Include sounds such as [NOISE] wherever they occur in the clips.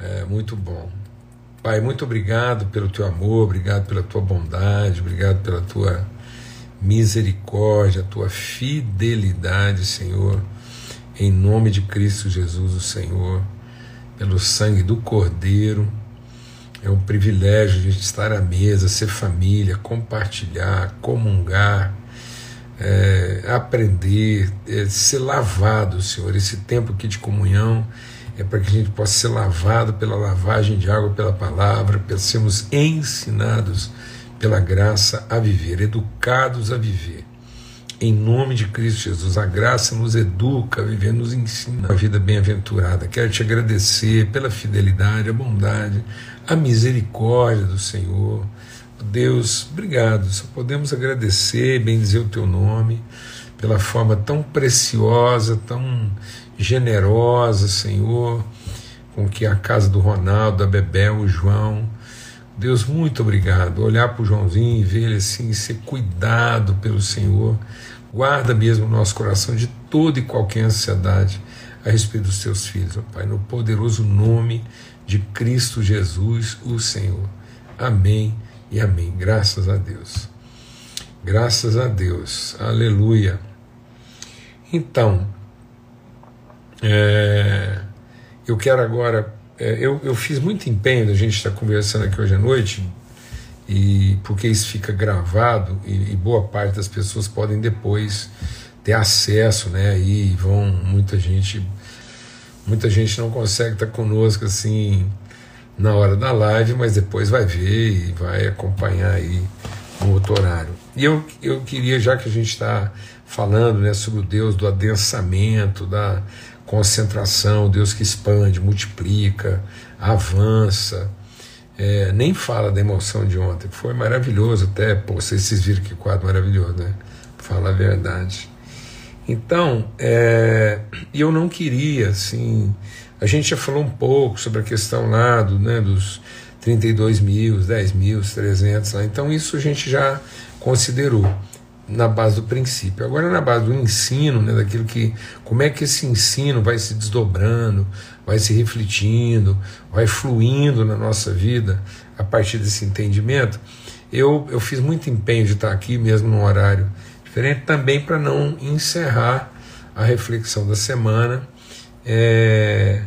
É muito bom. Pai, muito obrigado pelo teu amor, obrigado pela tua bondade, obrigado pela tua misericórdia, tua fidelidade, Senhor, em nome de Cristo Jesus, o Senhor, pelo sangue do Cordeiro. É um privilégio gente estar à mesa, ser família, compartilhar, comungar, é, aprender, é, ser lavado, Senhor. Esse tempo aqui de comunhão é para que a gente possa ser lavado pela lavagem de água, pela palavra, para sermos ensinados pela graça a viver, educados a viver. Em nome de Cristo Jesus, a graça nos educa a viver, nos ensina a vida bem-aventurada. Quero te agradecer pela fidelidade, a bondade, a misericórdia do Senhor. Deus, obrigado. Só podemos agradecer, bendizer o teu nome pela forma tão preciosa, tão generosa, Senhor, com que a casa do Ronaldo, a Bebel, o João, Deus, muito obrigado. Olhar para o Joãozinho e ver ele assim, ser cuidado pelo Senhor. Guarda mesmo o nosso coração de toda e qualquer ansiedade a respeito dos teus filhos, ó Pai, no poderoso nome de Cristo Jesus, o Senhor. Amém e amém. Graças a Deus. Graças a Deus. Aleluia. Então, é, eu quero agora é, eu, eu fiz muito empenho da gente estar conversando aqui hoje à noite, e porque isso fica gravado e, e, boa parte das pessoas podem depois ter acesso, né? E vão muita gente, muita gente não consegue estar conosco assim na hora da live, mas depois vai ver e vai acompanhar aí no outro horário. E eu, eu queria, já que a gente está falando né, sobre o Deus do adensamento, da concentração, Deus que expande, multiplica, avança. É, nem fala da emoção de ontem, foi maravilhoso até, pô, vocês viram que quadro maravilhoso, né? Fala a verdade. Então, é, eu não queria, assim, a gente já falou um pouco sobre a questão lá do, né, dos 32 mil, 10 mil, 300 lá, então isso a gente já considerou na base do princípio. Agora na base do ensino, né, daquilo que como é que esse ensino vai se desdobrando, vai se refletindo, vai fluindo na nossa vida a partir desse entendimento. Eu, eu fiz muito empenho de estar aqui mesmo num horário diferente também para não encerrar a reflexão da semana é,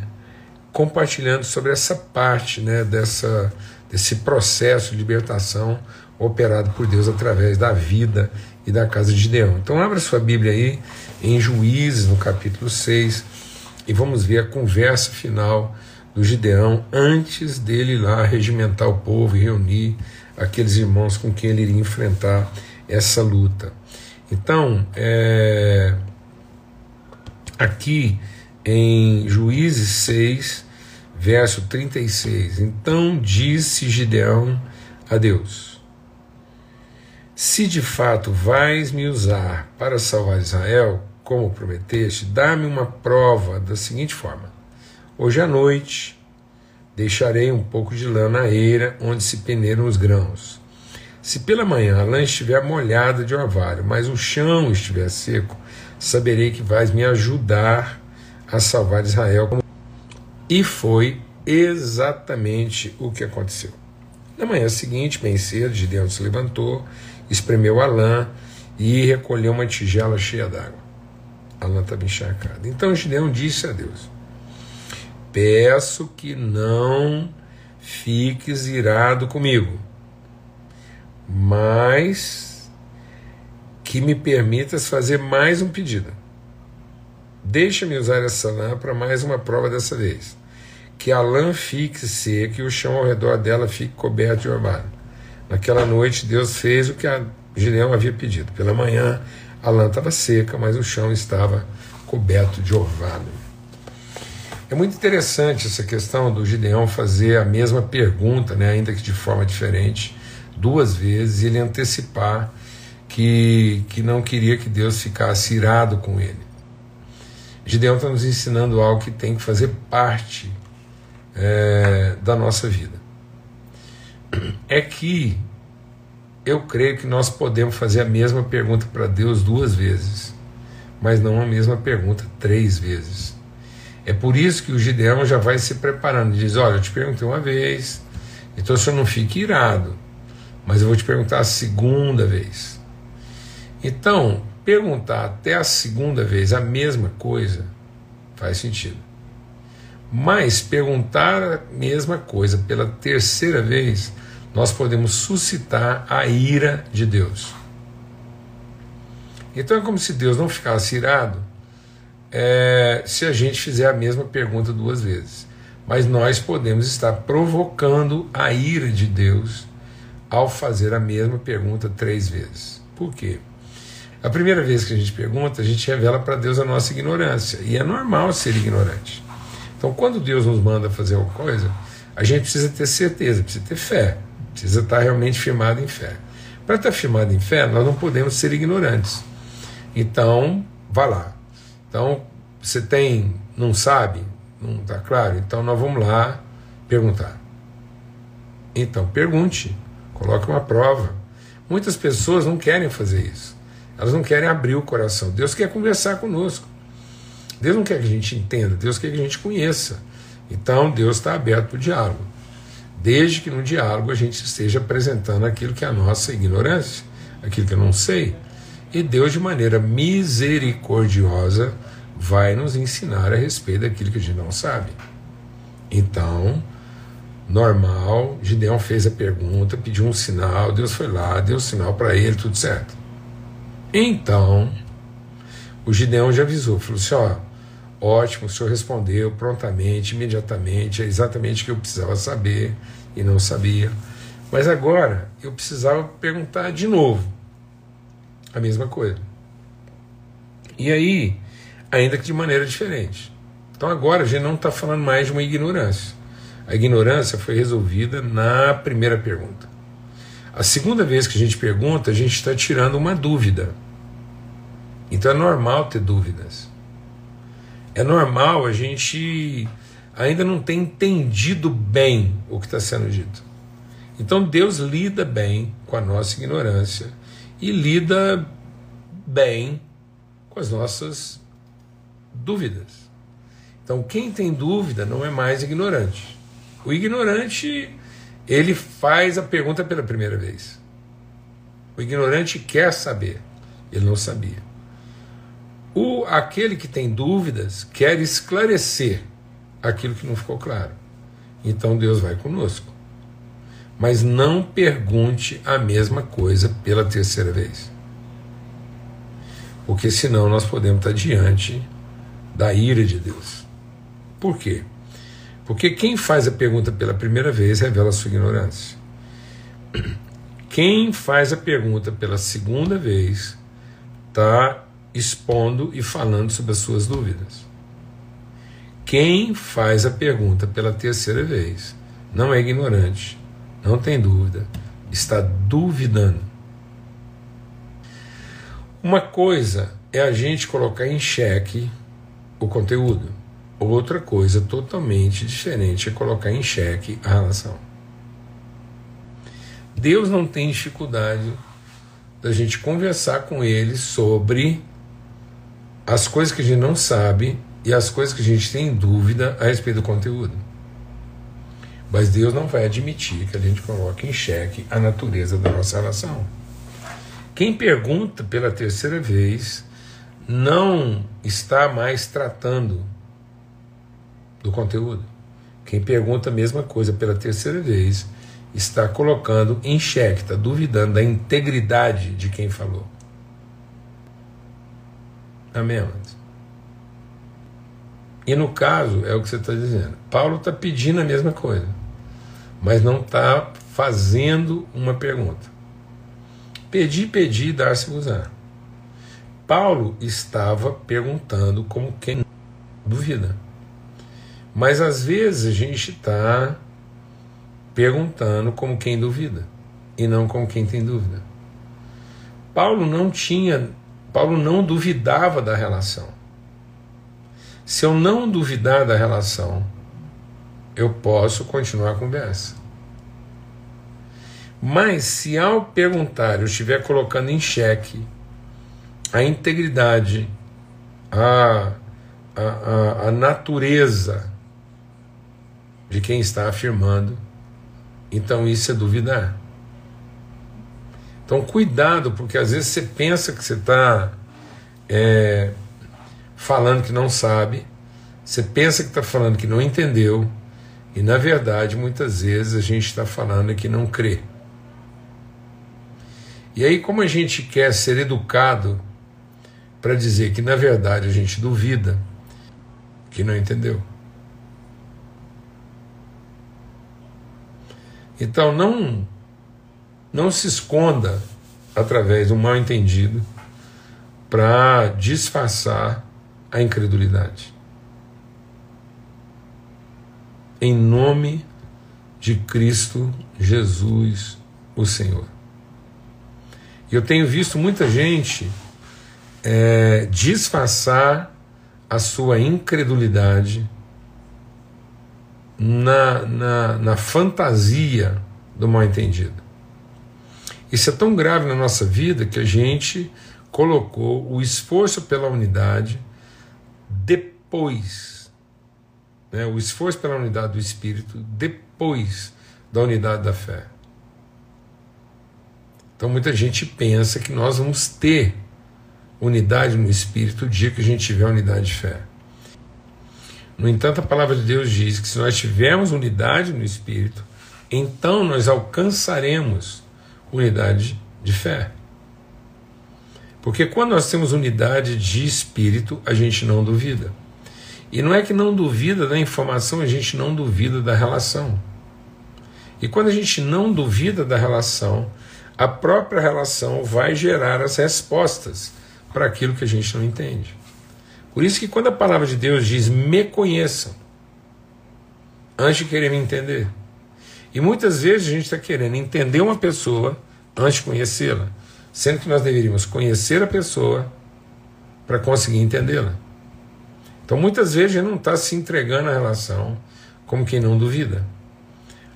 compartilhando sobre essa parte né, dessa, desse processo de libertação operado por Deus através da vida e da casa de Gideão. Então abra sua Bíblia aí em Juízes, no capítulo 6, e vamos ver a conversa final do Gideão antes dele ir lá regimentar o povo e reunir aqueles irmãos com quem ele iria enfrentar essa luta. Então, é, aqui em Juízes 6, verso 36, então disse Gideão a Deus: se de fato vais me usar para salvar Israel, como prometeste, dá-me uma prova da seguinte forma: Hoje à noite deixarei um pouco de lã na eira onde se peneiram os grãos. Se pela manhã a lã estiver molhada de orvalho, mas o chão estiver seco, saberei que vais me ajudar a salvar Israel. E foi exatamente o que aconteceu. Na manhã seguinte, bem cedo, Gideão se levantou espremeu a lã e recolheu uma tigela cheia d'água. A lã estava encharcada. Então Gideão disse a Deus: Peço que não fiques irado comigo, mas que me permitas fazer mais um pedido. Deixa-me usar essa lã para mais uma prova dessa vez. Que a lã fique seca e o chão ao redor dela fique coberto de orvalho. Naquela noite, Deus fez o que a Gideão havia pedido. Pela manhã, a lã estava seca, mas o chão estava coberto de orvalho. É muito interessante essa questão do Gideão fazer a mesma pergunta, né, ainda que de forma diferente, duas vezes, e ele antecipar que, que não queria que Deus ficasse irado com ele. Gideão está nos ensinando algo que tem que fazer parte é, da nossa vida é que eu creio que nós podemos fazer a mesma pergunta para Deus duas vezes, mas não a mesma pergunta três vezes. É por isso que o Gideão já vai se preparando. Diz: Olha, eu te perguntei uma vez, então o senhor não fique irado, mas eu vou te perguntar a segunda vez. Então, perguntar até a segunda vez a mesma coisa faz sentido. Mas perguntar a mesma coisa pela terceira vez, nós podemos suscitar a ira de Deus. Então é como se Deus não ficasse irado é, se a gente fizer a mesma pergunta duas vezes. Mas nós podemos estar provocando a ira de Deus ao fazer a mesma pergunta três vezes. Por quê? A primeira vez que a gente pergunta, a gente revela para Deus a nossa ignorância. E é normal ser ignorante. Então, quando Deus nos manda fazer alguma coisa, a gente precisa ter certeza, precisa ter fé, precisa estar realmente firmado em fé. Para estar firmado em fé, nós não podemos ser ignorantes. Então, vá lá. Então, você tem, não sabe, não está claro? Então, nós vamos lá perguntar. Então, pergunte, coloque uma prova. Muitas pessoas não querem fazer isso. Elas não querem abrir o coração. Deus quer conversar conosco. Deus não quer que a gente entenda, Deus quer que a gente conheça. Então, Deus está aberto para o diálogo. Desde que no diálogo a gente esteja apresentando aquilo que é a nossa ignorância, aquilo que eu não sei. E Deus, de maneira misericordiosa, vai nos ensinar a respeito daquilo que a gente não sabe. Então, normal, Gideão fez a pergunta, pediu um sinal, Deus foi lá, deu um sinal para ele, tudo certo. Então, o Gideão já avisou, falou assim: ó, ótimo, o senhor respondeu prontamente, imediatamente, é exatamente o que eu precisava saber e não sabia. Mas agora eu precisava perguntar de novo a mesma coisa. E aí, ainda que de maneira diferente. Então agora a gente não está falando mais de uma ignorância. A ignorância foi resolvida na primeira pergunta. A segunda vez que a gente pergunta, a gente está tirando uma dúvida. Então é normal ter dúvidas. É normal a gente ainda não ter entendido bem o que está sendo dito. Então Deus lida bem com a nossa ignorância e lida bem com as nossas dúvidas. Então, quem tem dúvida não é mais ignorante. O ignorante, ele faz a pergunta pela primeira vez. O ignorante quer saber, ele não sabia. O aquele que tem dúvidas quer esclarecer aquilo que não ficou claro. Então Deus vai conosco. Mas não pergunte a mesma coisa pela terceira vez. Porque senão nós podemos estar diante da ira de Deus. Por quê? Porque quem faz a pergunta pela primeira vez revela sua ignorância. Quem faz a pergunta pela segunda vez está expondo e falando sobre as suas dúvidas. Quem faz a pergunta pela terceira vez não é ignorante, não tem dúvida, está duvidando. Uma coisa é a gente colocar em xeque o conteúdo. Outra coisa totalmente diferente é colocar em xeque a relação. Deus não tem dificuldade da gente conversar com Ele sobre as coisas que a gente não sabe e as coisas que a gente tem dúvida a respeito do conteúdo. Mas Deus não vai admitir que a gente coloque em xeque a natureza da nossa relação. Quem pergunta pela terceira vez não está mais tratando do conteúdo. Quem pergunta a mesma coisa pela terceira vez está colocando em xeque, está duvidando da integridade de quem falou. Amém, amados? E no caso, é o que você está dizendo. Paulo está pedindo a mesma coisa, mas não está fazendo uma pergunta. Pedi, pedi, dar-se-vos-á. Paulo estava perguntando como quem duvida. Mas às vezes a gente está perguntando como quem duvida e não como quem tem dúvida. Paulo não tinha, Paulo não duvidava da relação. Se eu não duvidar da relação, eu posso continuar a conversa. Mas se ao perguntar eu estiver colocando em xeque a integridade, a, a, a, a natureza de quem está afirmando, então isso é duvidar. Então, cuidado, porque às vezes você pensa que você está é, falando que não sabe, você pensa que está falando que não entendeu, e na verdade, muitas vezes a gente está falando que não crê. E aí, como a gente quer ser educado para dizer que na verdade a gente duvida, que não entendeu. Então não não se esconda através do mal entendido para disfarçar a incredulidade. Em nome de Cristo Jesus, o Senhor. Eu tenho visto muita gente é, disfarçar a sua incredulidade na, na, na fantasia do mal entendido. Isso é tão grave na nossa vida que a gente colocou o esforço pela unidade depois, né, o esforço pela unidade do Espírito depois da unidade da fé. Então muita gente pensa que nós vamos ter unidade no Espírito o dia que a gente tiver unidade de fé. No entanto, a palavra de Deus diz que se nós tivermos unidade no Espírito, então nós alcançaremos unidade de fé. Porque quando nós temos unidade de espírito, a gente não duvida. E não é que não duvida da informação, a gente não duvida da relação. E quando a gente não duvida da relação, a própria relação vai gerar as respostas para aquilo que a gente não entende. Por isso que quando a palavra de Deus diz me conheçam, antes de querer me entender. E muitas vezes a gente está querendo entender uma pessoa antes de conhecê-la, sendo que nós deveríamos conhecer a pessoa para conseguir entendê-la. Então muitas vezes a gente não está se entregando à relação como quem não duvida.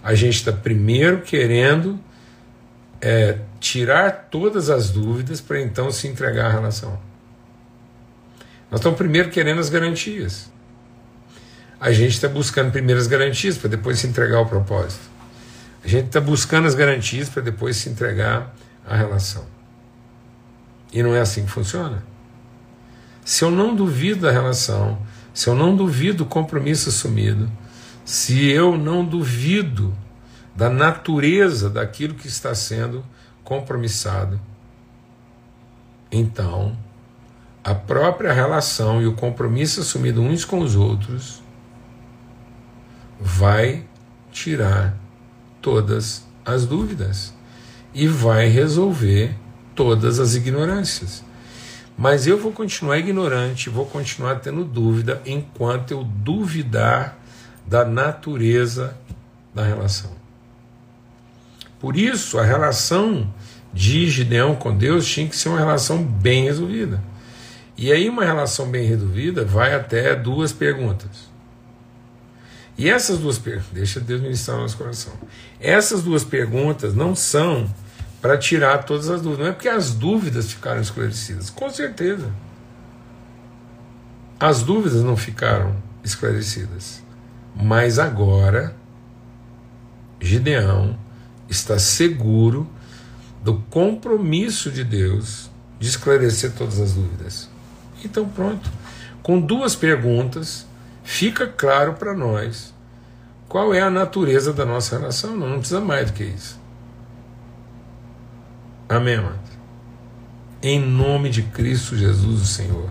A gente está primeiro querendo é, tirar todas as dúvidas para então se entregar à relação. Nós estamos primeiro querendo as garantias. A gente está buscando primeiro as garantias para depois se entregar ao propósito. A gente está buscando as garantias para depois se entregar à relação. E não é assim que funciona. Se eu não duvido da relação, se eu não duvido do compromisso assumido, se eu não duvido da natureza daquilo que está sendo compromissado, então a própria relação e o compromisso assumido uns com os outros vai tirar todas as dúvidas e vai resolver todas as ignorâncias. Mas eu vou continuar ignorante, vou continuar tendo dúvida enquanto eu duvidar da natureza da relação. Por isso, a relação de Gideão com Deus tinha que ser uma relação bem resolvida. E aí, uma relação bem resolvida vai até duas perguntas. E essas duas perguntas, deixa Deus ministrar no nosso coração. Essas duas perguntas não são para tirar todas as dúvidas, não é porque as dúvidas ficaram esclarecidas, com certeza. As dúvidas não ficaram esclarecidas, mas agora Gideão está seguro do compromisso de Deus de esclarecer todas as dúvidas. Então, pronto. Com duas perguntas, fica claro para nós qual é a natureza da nossa relação. Não, não precisa mais do que isso. Amém, amado? Em nome de Cristo Jesus, o Senhor.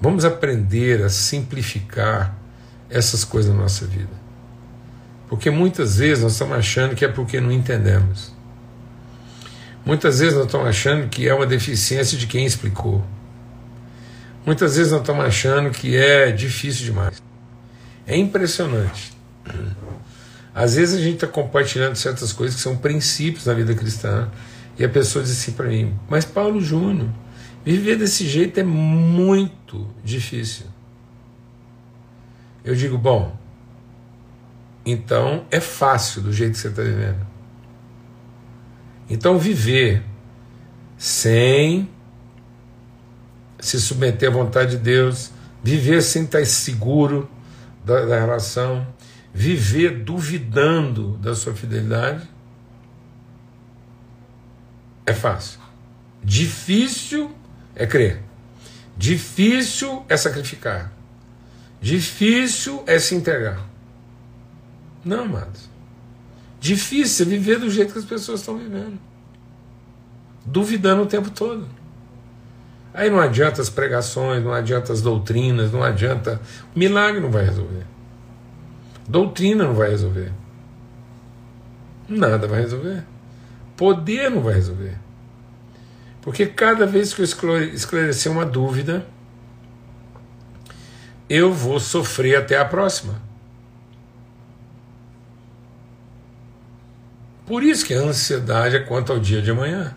Vamos aprender a simplificar essas coisas na nossa vida. Porque muitas vezes nós estamos achando que é porque não entendemos. Muitas vezes nós estamos achando que é uma deficiência de quem explicou. Muitas vezes nós estamos achando que é difícil demais. É impressionante. Às vezes a gente está compartilhando certas coisas que são princípios da vida cristã e a pessoa diz assim para mim: Mas Paulo Júnior, viver desse jeito é muito difícil. Eu digo: Bom, então é fácil do jeito que você está vivendo. Então viver sem se submeter à vontade de Deus, viver sem estar seguro da, da relação, viver duvidando da sua fidelidade, é fácil. Difícil é crer. Difícil é sacrificar. Difícil é se entregar. Não, amados. Difícil é viver do jeito que as pessoas estão vivendo. Duvidando o tempo todo. Aí não adianta as pregações, não adianta as doutrinas, não adianta. Milagre não vai resolver. Doutrina não vai resolver. Nada vai resolver. Poder não vai resolver. Porque cada vez que eu esclarecer uma dúvida, eu vou sofrer até a próxima. Por isso que a ansiedade é quanto ao dia de amanhã.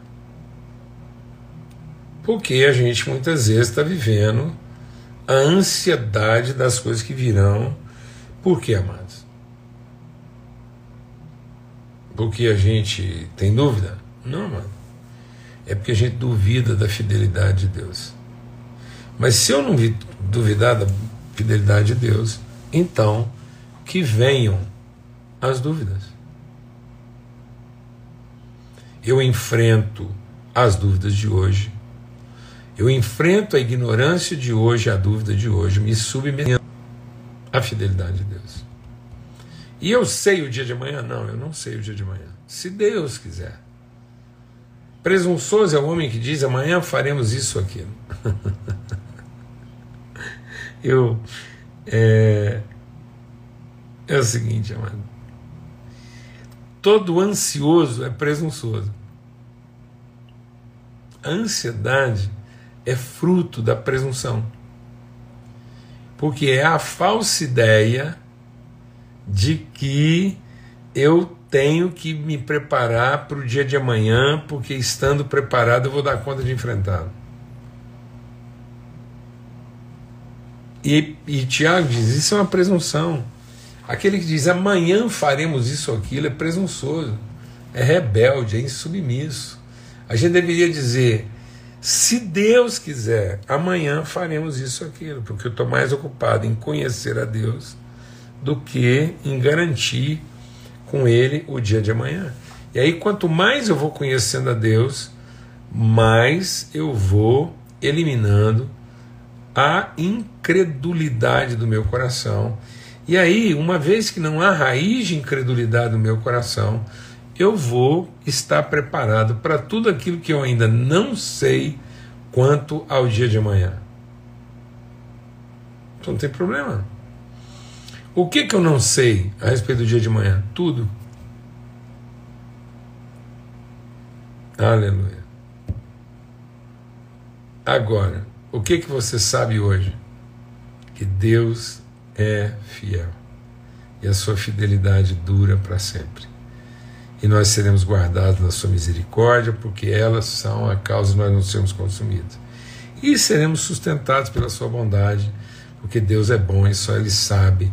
Porque a gente muitas vezes está vivendo a ansiedade das coisas que virão. Por quê, amados? Porque a gente tem dúvida? Não, mano. É porque a gente duvida da fidelidade de Deus. Mas se eu não duvidar da fidelidade de Deus, então que venham as dúvidas. Eu enfrento as dúvidas de hoje eu enfrento a ignorância de hoje, a dúvida de hoje, me submetendo à fidelidade de Deus. E eu sei o dia de amanhã? Não, eu não sei o dia de amanhã. Se Deus quiser. Presunçoso é o homem que diz: amanhã faremos isso aquilo. [LAUGHS] eu. É, é o seguinte, amado. Todo ansioso é presunçoso. A ansiedade é fruto da presunção. Porque é a falsa ideia de que eu tenho que me preparar para o dia de amanhã, porque estando preparado eu vou dar conta de enfrentá-lo. E, e Tiago diz: isso é uma presunção. Aquele que diz amanhã faremos isso ou aquilo é presunçoso, é rebelde, é insubmisso. A gente deveria dizer: se Deus quiser, amanhã faremos isso aquilo, porque eu estou mais ocupado em conhecer a Deus do que em garantir com Ele o dia de amanhã. E aí, quanto mais eu vou conhecendo a Deus, mais eu vou eliminando a incredulidade do meu coração. E aí, uma vez que não há raiz de incredulidade no meu coração, eu vou estar preparado para tudo aquilo que eu ainda não sei quanto ao dia de amanhã. Então não tem problema. O que, que eu não sei a respeito do dia de amanhã? Tudo. Aleluia. Agora, o que, que você sabe hoje? Que Deus é fiel. E a sua fidelidade dura para sempre e nós seremos guardados na sua misericórdia, porque elas são a causa de nós não sermos consumidos. E seremos sustentados pela sua bondade, porque Deus é bom e só Ele sabe,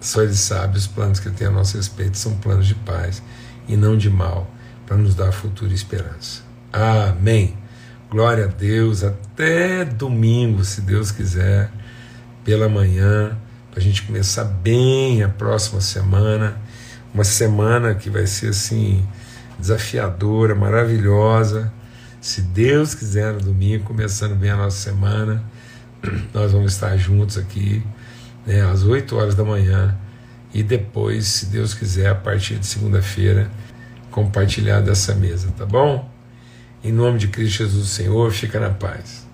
só Ele sabe os planos que Ele tem a nosso respeito, são planos de paz e não de mal, para nos dar futuro e esperança. Amém. Glória a Deus. Até domingo, se Deus quiser, pela manhã, para a gente começar bem a próxima semana uma semana que vai ser assim desafiadora, maravilhosa. Se Deus quiser, no domingo, começando bem a nossa semana, [CLEARS THROAT] nós vamos estar juntos aqui né, às 8 horas da manhã e depois, se Deus quiser, a partir de segunda-feira, compartilhar dessa mesa, tá bom? Em nome de Cristo Jesus, Senhor, fica na paz.